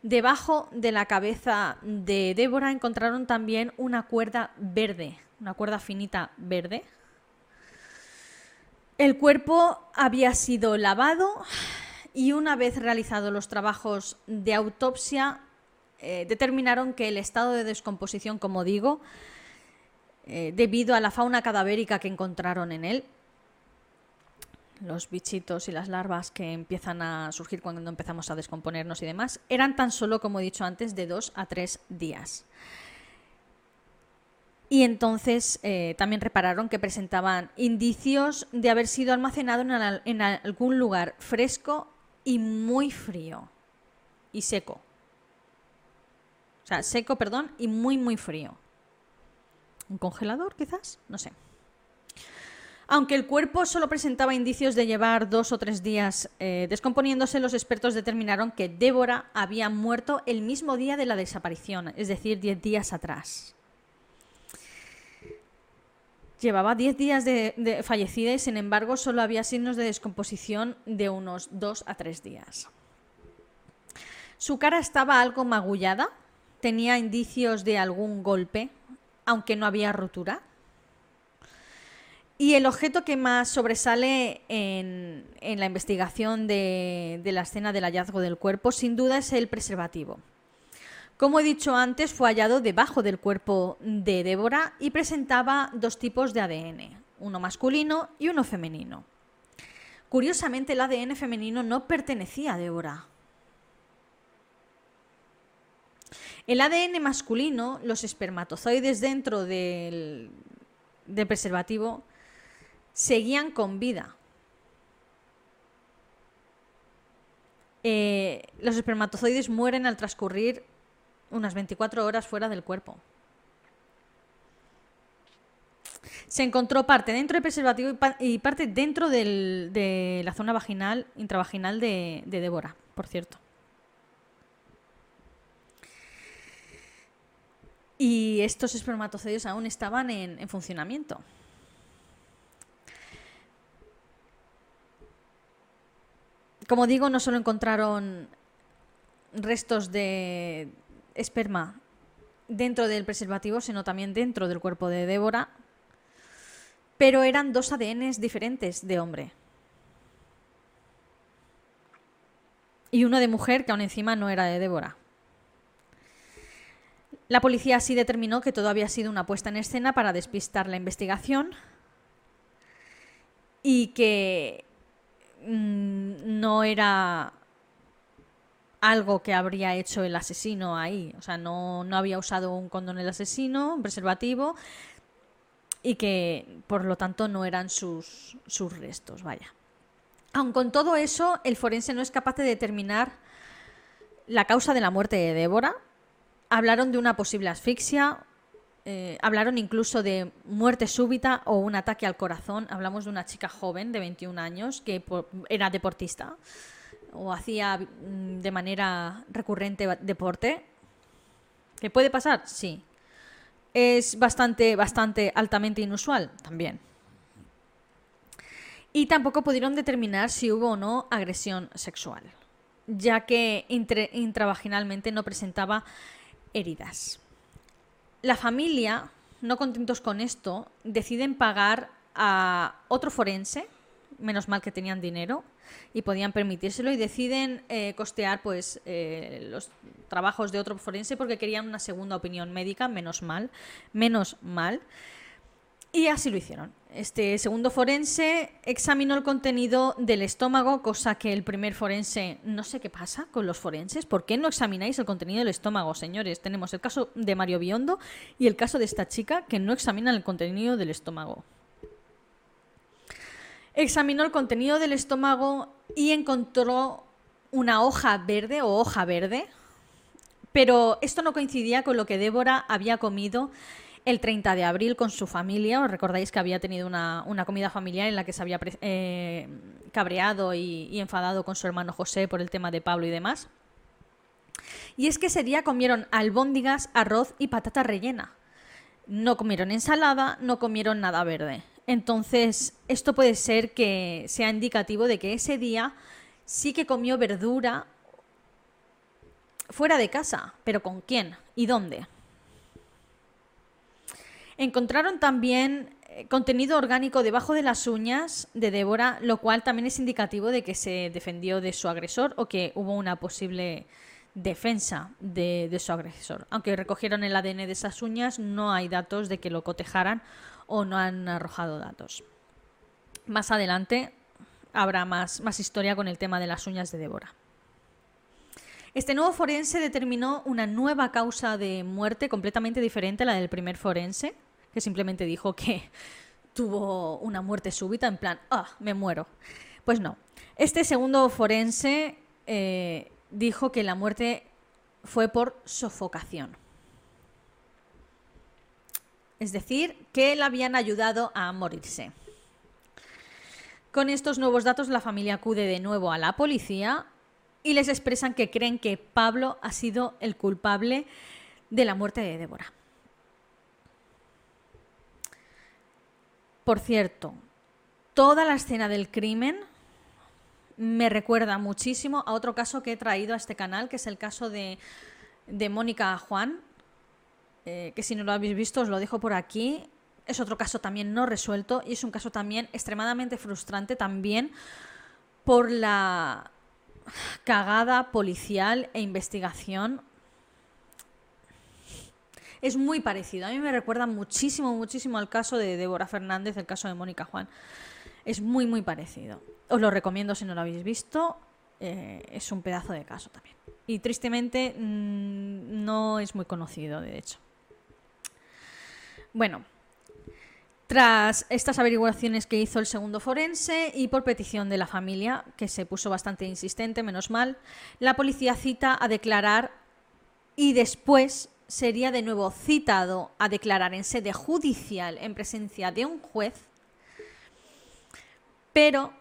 Debajo de la cabeza de Débora encontraron también una cuerda verde, una cuerda finita verde. El cuerpo había sido lavado y una vez realizados los trabajos de autopsia, eh, determinaron que el estado de descomposición, como digo, eh, debido a la fauna cadavérica que encontraron en él, los bichitos y las larvas que empiezan a surgir cuando empezamos a descomponernos y demás, eran tan solo, como he dicho antes, de dos a tres días. Y entonces eh, también repararon que presentaban indicios de haber sido almacenado en, algún lugar fresco y muy frío y seco. O sea, seco, perdón, y muy, muy frío. ¿Un congelador, quizás? No sé. Aunque el cuerpo solo presentaba indicios de llevar dos o tres días eh, descomponiéndose, los expertos determinaron que Débora había muerto el mismo día de la desaparición, es decir, diez días atrás. Llevaba diez días de, fallecida y, sin embargo, solo había signos de descomposición de unos dos a tres días. Su cara estaba algo magullada, tenía indicios de algún golpe, aunque no había rotura. Y el objeto que más sobresale en, la investigación de, la escena del hallazgo del cuerpo, sin duda, es el preservativo. Como he dicho antes, fue hallado debajo del cuerpo de Débora y presentaba dos tipos de ADN, uno masculino y uno femenino. Curiosamente, el ADN femenino no pertenecía a Débora. El ADN masculino, los espermatozoides dentro del, del preservativo, seguían con vida. Eh, los espermatozoides mueren al transcurrir unas 24 horas fuera del cuerpo. Se encontró parte dentro del preservativo y, parte dentro de la zona vaginal, intravaginal de, de Débora, por cierto. Y estos espermatozoides aún estaban en, funcionamiento. Como digo, no solo encontraron restos de esperma dentro del preservativo, sino también dentro del cuerpo de Débora, pero eran dos ADNs diferentes de hombre. Y uno de mujer que aún encima no era de Débora. La policía así determinó que todo había sido una puesta en escena para despistar la investigación y que mm, no era algo que habría hecho el asesino ahí. O sea, no, había usado un condón el asesino, un preservativo, y que por lo tanto no eran sus, sus restos, vaya. Aun con todo eso, el forense no es capaz de determinar la causa de la muerte de Débora, hablaron de una posible asfixia, eh, hablaron incluso de muerte súbita o un ataque al corazón. Hablamos de una chica joven de 21 años que era deportista o hacía mm, de manera recurrente deporte. ¿Qué puede pasar? Sí. Es bastante, bastante altamente inusual también. Y tampoco pudieron determinar si hubo o no agresión sexual, ya que intravaginalmente no presentaba heridas. La familia, no contentos con esto, deciden pagar a otro forense, menos mal que tenían dinero y podían permitírselo, y deciden eh, costear pues, eh, los trabajos de otro forense porque querían una segunda opinión médica, menos mal, menos mal. Y así lo hicieron. Este segundo forense examinó el contenido del estómago, cosa que el primer forense, no sé qué pasa con los forenses, ¿por qué no examináis el contenido del estómago, señores? Tenemos el caso de Mario Biondo y el caso de esta chica que no examinan el contenido del estómago. Examinó el contenido del estómago y encontró una hoja verde o hoja verde, pero esto no coincidía con lo que Débora había comido el 30 de abril con su familia. Os recordáis que había tenido una, comida familiar en la que se había eh, cabreado y, enfadado con su hermano José por el tema de Pablo y demás. Y es que ese día comieron albóndigas, arroz y patata rellena. No comieron ensalada, no comieron nada verde. Entonces, esto puede ser que sea indicativo de que ese día sí que comió verdura fuera de casa. ¿Pero con quién? ¿Y dónde? Encontraron también eh, contenido orgánico debajo de las uñas de Débora, lo cual también es indicativo de que se defendió de su agresor o que hubo una posible defensa de, su agresor. Aunque recogieron el ADN de esas uñas, no hay datos de que lo cotejaran o no han arrojado datos. Más adelante habrá más, historia con el tema de las uñas de Débora. Este nuevo forense determinó una nueva causa de muerte completamente diferente a la del primer forense, que simplemente dijo que tuvo una muerte súbita, en plan, ah, me muero. Pues no. Este segundo forense eh, dijo que la muerte fue por sofocación. Es decir, que le habían ayudado a morirse. Con estos nuevos datos, la familia acude de nuevo a la policía y les expresan que creen que Pablo ha sido el culpable de la muerte de Débora. Por cierto, toda la escena del crimen me recuerda muchísimo a otro caso que he traído a este canal, que es el caso de, Mónica Juan, eh, que si no lo habéis visto os lo dejo por aquí. Es otro caso también no resuelto y es un caso también extremadamente frustrante también por la cagada policial e investigación es muy parecido. A mí me recuerda muchísimo, muchísimo al caso de Débora Fernández, el caso de Mónica Juan. Es muy, muy parecido. Os lo recomiendo si no lo habéis visto. Eh, es un pedazo de caso también. Y tristemente mm, no es muy conocido, de hecho. Bueno, tras estas averiguaciones que hizo el segundo forense y por petición de la familia, que se puso bastante insistente, menos mal, la policía cita a declarar y después sería de nuevo citado a declarar en sede judicial en presencia de un juez, pero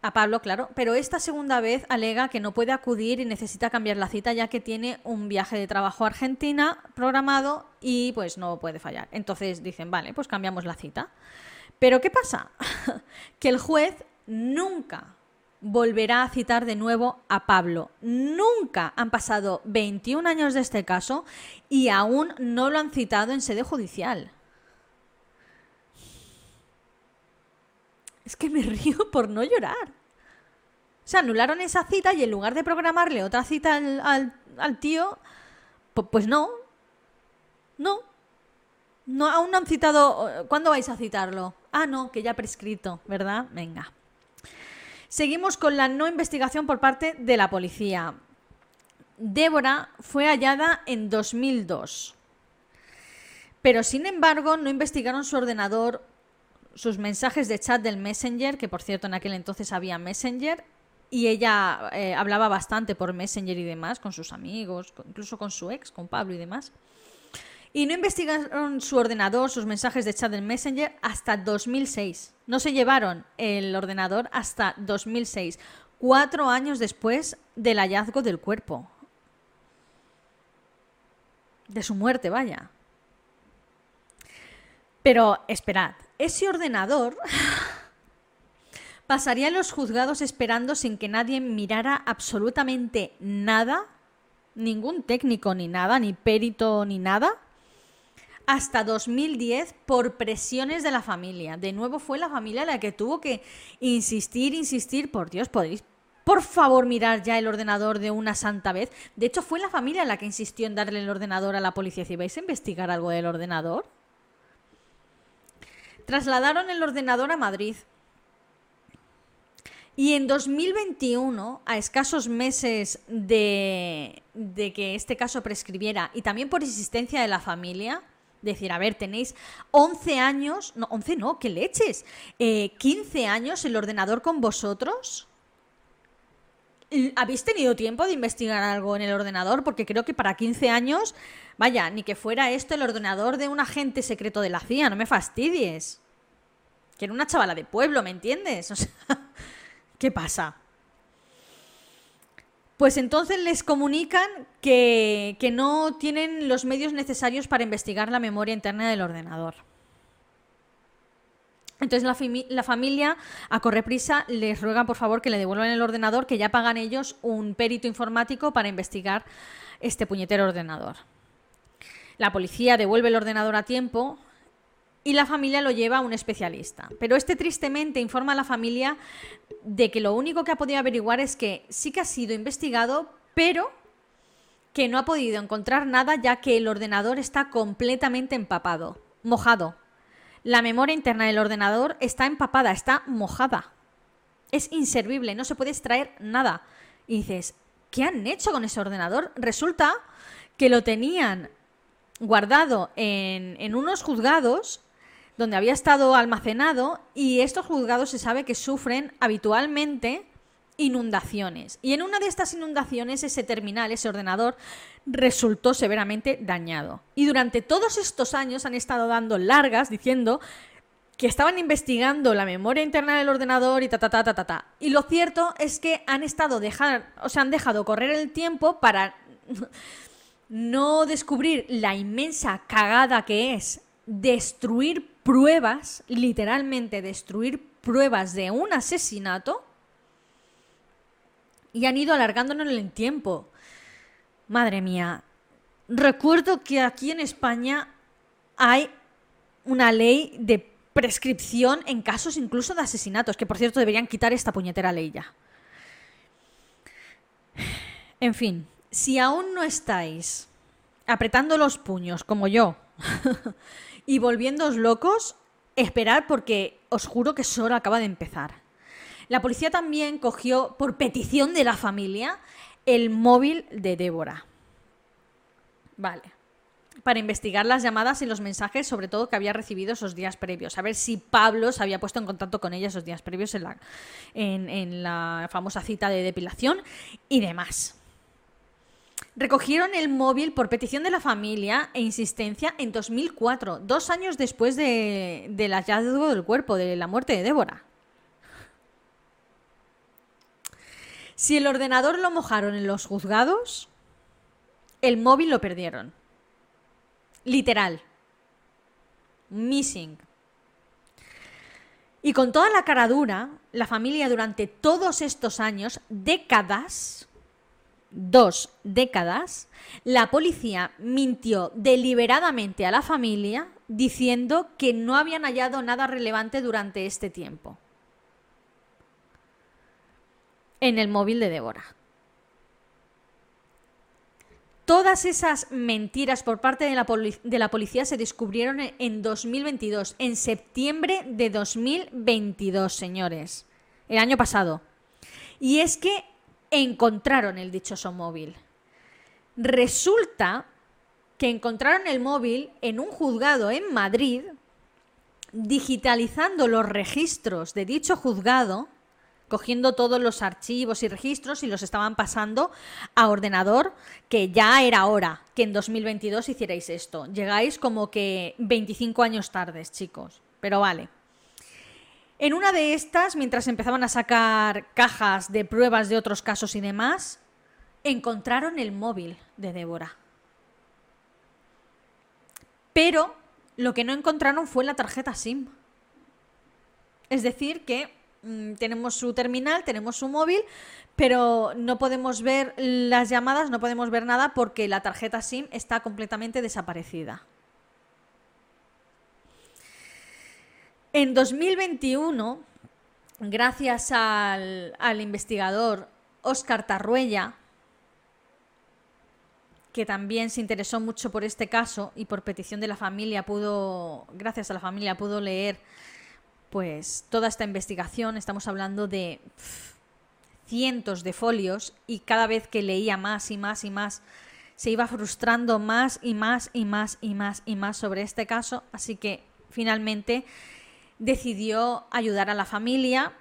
a Pablo, claro, pero esta segunda vez alega que no puede acudir y necesita cambiar la cita ya que tiene un viaje de trabajo a Argentina programado y pues no puede fallar. Entonces dicen, vale, pues cambiamos la cita. Pero ¿qué pasa? que el juez nunca volverá a citar de nuevo a Pablo. Nunca han pasado 21 años de este caso y aún no lo han citado en sede judicial. Es que me río por no llorar. O sea, anularon esa cita y en lugar de programarle otra cita al, tío, pues no. No. No, aún no han citado. ¿Cuándo vais a citarlo? Ah, no, que ya prescrito, ¿verdad? Venga. Seguimos con la no investigación por parte de la policía. Débora fue hallada en 2002. Pero sin embargo, no investigaron su ordenador, sus mensajes de chat del Messenger, que por cierto en aquel entonces había Messenger, y ella eh, hablaba bastante por Messenger y demás con sus amigos, incluso con su ex, con Pablo y demás. Y no investigaron su ordenador, sus mensajes de chat del Messenger hasta 2006. No se llevaron el ordenador hasta 2006, cuatro años después del hallazgo del cuerpo. De su muerte, vaya. Pero esperad, ese ordenador pasaría los juzgados esperando sin que nadie mirara absolutamente nada, ningún técnico ni nada, ni perito ni nada, hasta 2010 por presiones de la familia. De nuevo fue la familia la que tuvo que insistir, insistir, por Dios, podéis por favor mirar ya el ordenador de una santa vez. De hecho, fue la familia la que insistió en darle el ordenador a la policía. Si vais a investigar algo del ordenador. Trasladaron el ordenador a Madrid. Y en 2021, a escasos meses de, de que este caso prescribiera y también por insistencia de la familia, decir, a ver, tenéis 11 años, no, 11 no, ¿qué leches? 15 eh, años el ordenador con vosotros. ¿Habéis tenido tiempo de investigar algo en el ordenador? Porque creo que para 15 años, vaya, ni que fuera esto el ordenador de un agente secreto de la CIA, no me fastidies. Que era una chavala de pueblo, ¿me entiendes? O sea, ¿qué pasa? Pues entonces les comunican que, no tienen los medios necesarios para investigar la memoria interna del ordenador. Entonces la, familia, a correprisa, les ruega por favor que le devuelvan el ordenador, que ya pagan ellos un perito informático para investigar este puñetero ordenador. La policía devuelve el ordenador a tiempo y la familia lo lleva a un especialista. Pero este tristemente informa a la familia de que lo único que ha podido averiguar es que sí que ha sido investigado, pero que no ha podido encontrar nada ya que el ordenador está completamente empapado, mojado. La memoria interna del ordenador está empapada, está mojada. Es inservible, no se puede extraer nada. Y dices, ¿qué han hecho con ese ordenador? Resulta que lo tenían guardado en, en unos juzgados donde había estado almacenado y estos juzgados se sabe que sufren habitualmente inundaciones. Y en una de estas inundaciones ese terminal, ese ordenador, resultó severamente dañado. Y durante todos estos años han estado dando largas diciendo que estaban investigando la memoria interna del ordenador y ta ta ta ta ta. ta. Y lo cierto es que han estado dejar, o sea, han dejado correr el tiempo para no descubrir la inmensa cagada que es destruir pruebas, literalmente destruir pruebas de un asesinato y han ido alargándonos en el tiempo. Madre mía, recuerdo que aquí en España hay una ley de prescripción en casos incluso de asesinatos, que por cierto deberían quitar esta puñetera ley ya. En fin, si aún no estáis apretando los puños como yo y volviéndoos locos, esperar porque os juro que solo acaba de empezar. La policía también cogió, por petición de la familia, el móvil de Débora. Vale. Para investigar las llamadas y los mensajes, sobre todo que había recibido esos días previos. A ver si Pablo se había puesto en contacto con ella esos días previos en la, en la famosa cita de depilación y demás. Recogieron el móvil por petición de la familia e insistencia en 2004, dos años después de, del hallazgo del cuerpo, de la muerte de Débora. Si el ordenador lo mojaron en los juzgados, el móvil lo perdieron. Literal. Missing. Y con toda la cara dura, la familia durante todos estos años, décadas, dos décadas, la policía mintió deliberadamente a la familia diciendo que no habían hallado nada relevante durante este tiempo en el móvil de Débora. Todas esas mentiras por parte de la, de la, policía se descubrieron en 2022, en septiembre de 2022, señores, el año pasado. Y es que encontraron el dichoso móvil. Resulta que encontraron el móvil en un juzgado en Madrid, digitalizando los registros de dicho juzgado, cogiendo todos los archivos y registros y los estaban pasando a ordenador, que ya era hora que en 2022 hicierais esto. Llegáis como que 25 años tardes, chicos, pero vale. En una de estas, mientras empezaban a sacar cajas de pruebas de otros casos y demás, encontraron el móvil de Débora. Pero lo que no encontraron fue la tarjeta SIM. Es decir, que tenemos su terminal, tenemos su móvil, pero no podemos ver las llamadas, no podemos ver nada porque la tarjeta SIM está completamente desaparecida. En 2021, gracias al, investigador Óscar Tarruella, que también se interesó mucho por este caso y por petición de la familia pudo, gracias a la familia pudo leer pues toda esta investigación, estamos hablando de cientos de folios y cada vez que leía más y más y más se iba frustrando más y más y más y más y más sobre este caso, así que finalmente decidió ayudar a la familia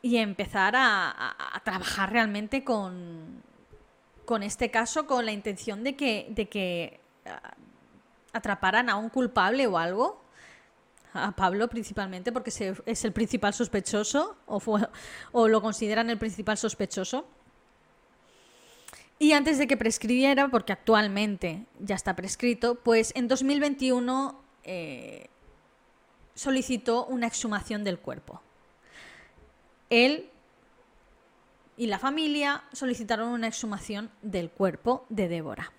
y empezar a, trabajar realmente con, con, este caso, con la intención de que, de que ah, atraparan a un culpable o algo. A Pablo principalmente, porque es el principal sospechoso, o, o lo consideran el principal sospechoso. Y antes de que prescribiera, porque actualmente ya está prescrito, pues en 2021 solicitó una exhumación del cuerpo. Él y la familia solicitaron una exhumación del cuerpo de Débora.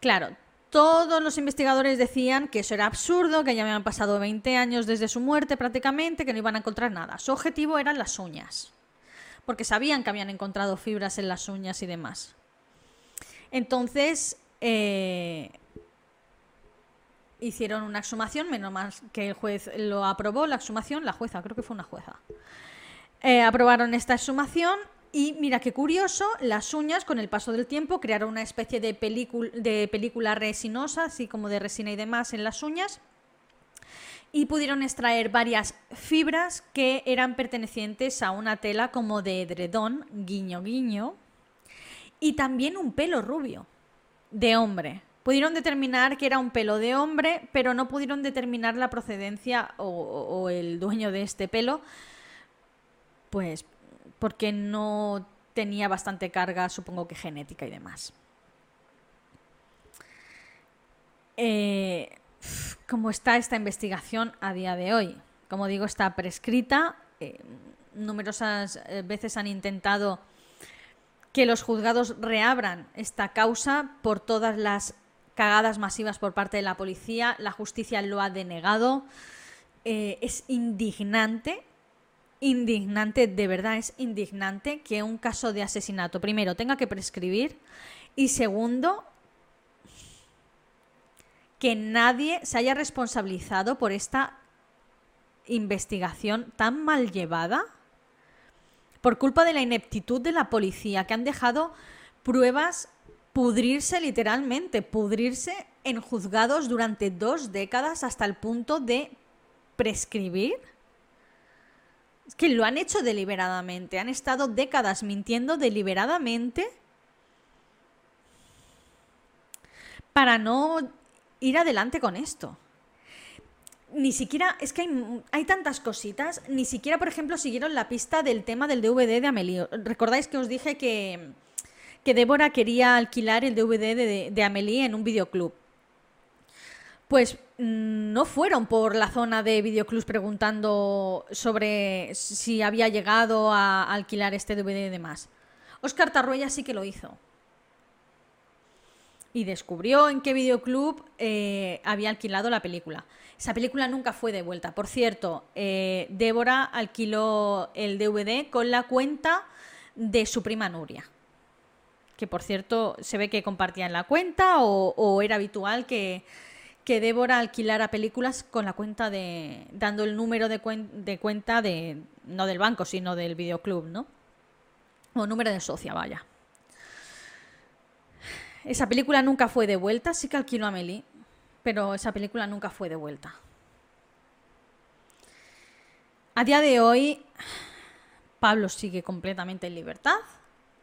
Claro, todos los investigadores decían que eso era absurdo, que ya habían pasado 20 años desde su muerte prácticamente, que no iban a encontrar nada. Su objetivo eran las uñas, porque sabían que habían encontrado fibras en las uñas y demás. Entonces, eh, hicieron una exhumación, menos mal que el juez lo aprobó, la exhumación, la jueza, creo que fue una jueza. Eh, aprobaron esta exhumación y mira qué curioso, las uñas con el paso del tiempo crearon una especie de, película resinosa, así como de resina y demás en las uñas, y pudieron extraer varias fibras que eran pertenecientes a una tela como de edredón, guiño guiño, y también un pelo rubio de hombre. Pudieron determinar que era un pelo de hombre, pero no pudieron determinar la procedencia o, el dueño de este pelo, pues porque no tenía bastante carga, supongo que genética y demás. Eh, ¿Cómo está esta investigación a día de hoy? Como digo, está prescrita. Eh, numerosas eh, veces han intentado que los juzgados reabran esta causa por todas las cagadas masivas por parte de la policía, la justicia lo ha denegado. Es indignante, indignante, de verdad es indignante que un caso de asesinato, primero, tenga que prescribir y segundo, que nadie se haya responsabilizado por esta investigación tan mal llevada por culpa de la ineptitud de la policía, que han dejado pruebas pudrirse literalmente, pudrirse en juzgados durante dos décadas hasta el punto de prescribir. Es que lo han hecho deliberadamente, han estado décadas mintiendo deliberadamente para no ir adelante con esto. Ni siquiera, es que hay, tantas cositas, ni siquiera, por ejemplo, siguieron la pista del tema del DVD de Amelie. ¿Recordáis que os dije que, que Débora quería alquilar el DVD de, de Amelie en un videoclub? Pues mm, no fueron por la zona de videoclubs preguntando sobre si había llegado a alquilar este DVD y demás. Oscar Tarruella sí que lo hizo. Y descubrió en qué videoclub eh, había alquilado la película. Esa película nunca fue devuelta. Por cierto, eh, Débora alquiló el DVD con la cuenta de su prima Nuria. Que por cierto se ve que compartían la cuenta o era habitual que, que Débora alquilara películas con la cuenta de. dando el número de, de, cuenta de. no del banco, sino del videoclub, ¿no? O número de socia, vaya. Esa película nunca fue devuelta, sí que alquiló a Meli, pero esa película nunca fue devuelta. A día de hoy, Pablo sigue completamente en libertad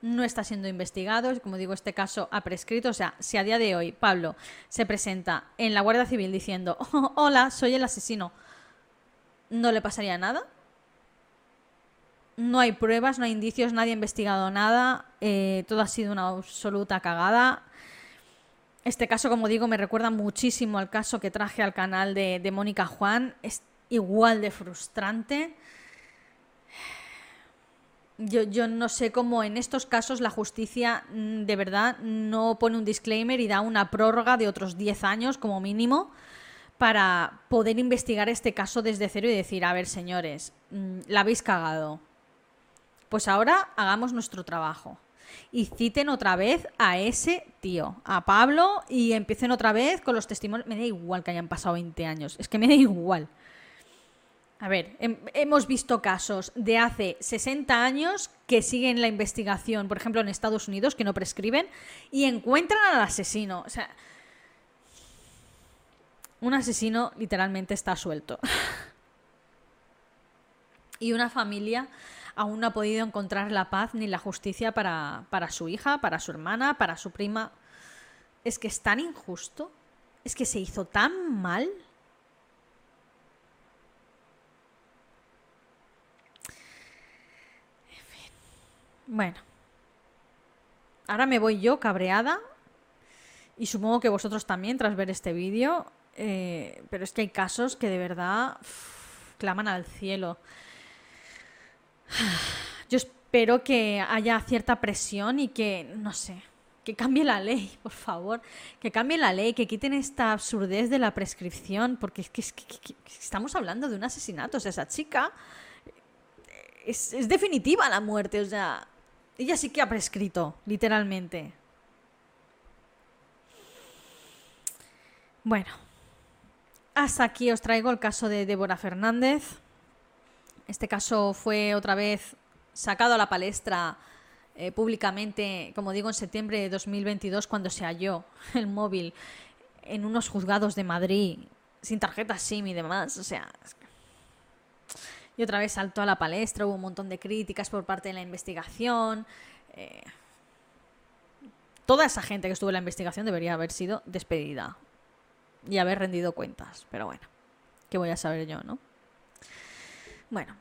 no está siendo investigado. Como digo, este caso ha prescrito. O sea, si a día de hoy Pablo se presenta en la Guardia Civil diciendo, oh, hola, soy el asesino, no le pasaría nada. No hay pruebas, no hay indicios, nadie ha investigado nada. Eh, todo ha sido una absoluta cagada. Este caso, como digo, me recuerda muchísimo al caso que traje al canal de, de Mónica Juan. Es igual de frustrante yo, no sé cómo en estos casos la justicia mm, de verdad no pone un disclaimer y da una prórroga de otros 10 años como mínimo para poder investigar este caso desde cero y decir, a ver señores, mm, la habéis cagado. Pues ahora hagamos nuestro trabajo. Y citen otra vez a ese tío, a Pablo, y empiecen otra vez con los testimonios. Me da igual que hayan pasado 20 años, es que me da igual. A ver, hemos visto casos de hace 60 años que siguen la investigación, por ejemplo en Estados Unidos, que no prescriben, y encuentran al asesino. O sea, un asesino literalmente está suelto. y una familia aún no ha podido encontrar la paz ni la justicia para, para su hija, para su hermana, para su prima. Es que es tan injusto, es que se hizo tan mal. Bueno. Ahora me voy yo cabreada. Y supongo que vosotros también tras ver este vídeo. Eh, pero es que hay casos que de verdad claman al cielo. Yo espero que haya cierta presión y que, no sé, que cambie la ley, por favor. Que cambie la ley, que quiten esta absurdez de la prescripción. Porque es que, estamos hablando de un asesinato. O sea, esa chica es, es definitiva la muerte. O sea, ella sí que ha prescrito, literalmente. Bueno, hasta aquí os traigo el caso de Débora Fernández. Este caso fue otra vez sacado a la palestra eh, públicamente, como digo, en septiembre de 2022, cuando se halló el móvil en unos juzgados de Madrid, sin tarjeta SIM y demás. O sea, y otra vez saltó a la palestra, hubo un montón de críticas por parte de la investigación. Eh, toda esa gente que estuvo en la investigación debería haber sido despedida y haber rendido cuentas. Pero bueno, ¿qué voy a saber yo, no? Bueno,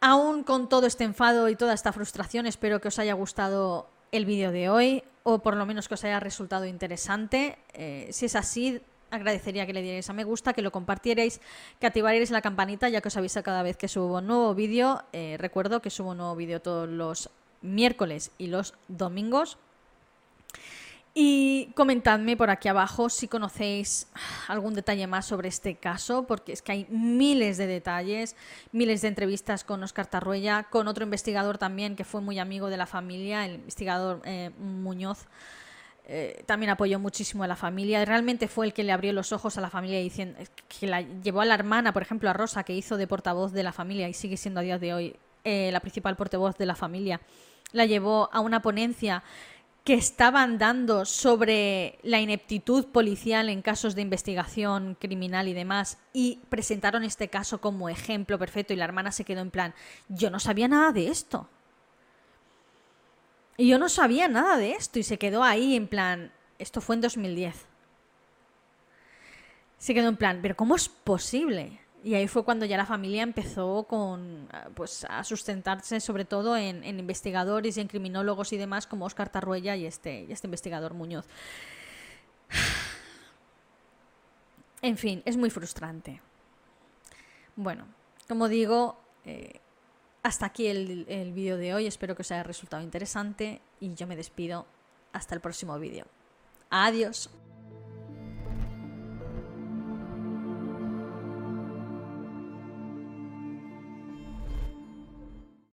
aún con todo este enfado y toda esta frustración, espero que os haya gustado el vídeo de hoy o por lo menos que os haya resultado interesante. Eh, si es así, agradecería que le dierais a me gusta, que lo compartierais, que activarais la campanita ya que os avisa cada vez que subo un nuevo vídeo. Eh, recuerdo que subo un nuevo vídeo todos los miércoles y los domingos. Y comentadme por aquí abajo si conocéis algún detalle más sobre este caso, porque es que hay miles de detalles, miles de entrevistas con Oscar Tarruella, con otro investigador también que fue muy amigo de la familia, el investigador eh, Muñoz. Eh, también apoyó muchísimo a la familia. Realmente fue el que le abrió los ojos a la familia diciendo que la llevó a la hermana, por ejemplo, a Rosa, que hizo de portavoz de la familia y sigue siendo a día de hoy eh, la principal portavoz de la familia. La llevó a una ponencia que estaban dando sobre la ineptitud policial en casos de investigación criminal y demás, y presentaron este caso como ejemplo perfecto y la hermana se quedó en plan, yo no sabía nada de esto. Y yo no sabía nada de esto y se quedó ahí en plan, esto fue en 2010. Se quedó en plan, pero ¿cómo es posible? Y ahí fue cuando ya la familia empezó con, pues, a sustentarse sobre todo en, investigadores y en criminólogos y demás como Oscar Tarruella y este, y este investigador Muñoz. En fin, es muy frustrante. Bueno, como digo, eh, hasta aquí el, el vídeo de hoy. Espero que os haya resultado interesante y yo me despido. Hasta el próximo vídeo. Adiós.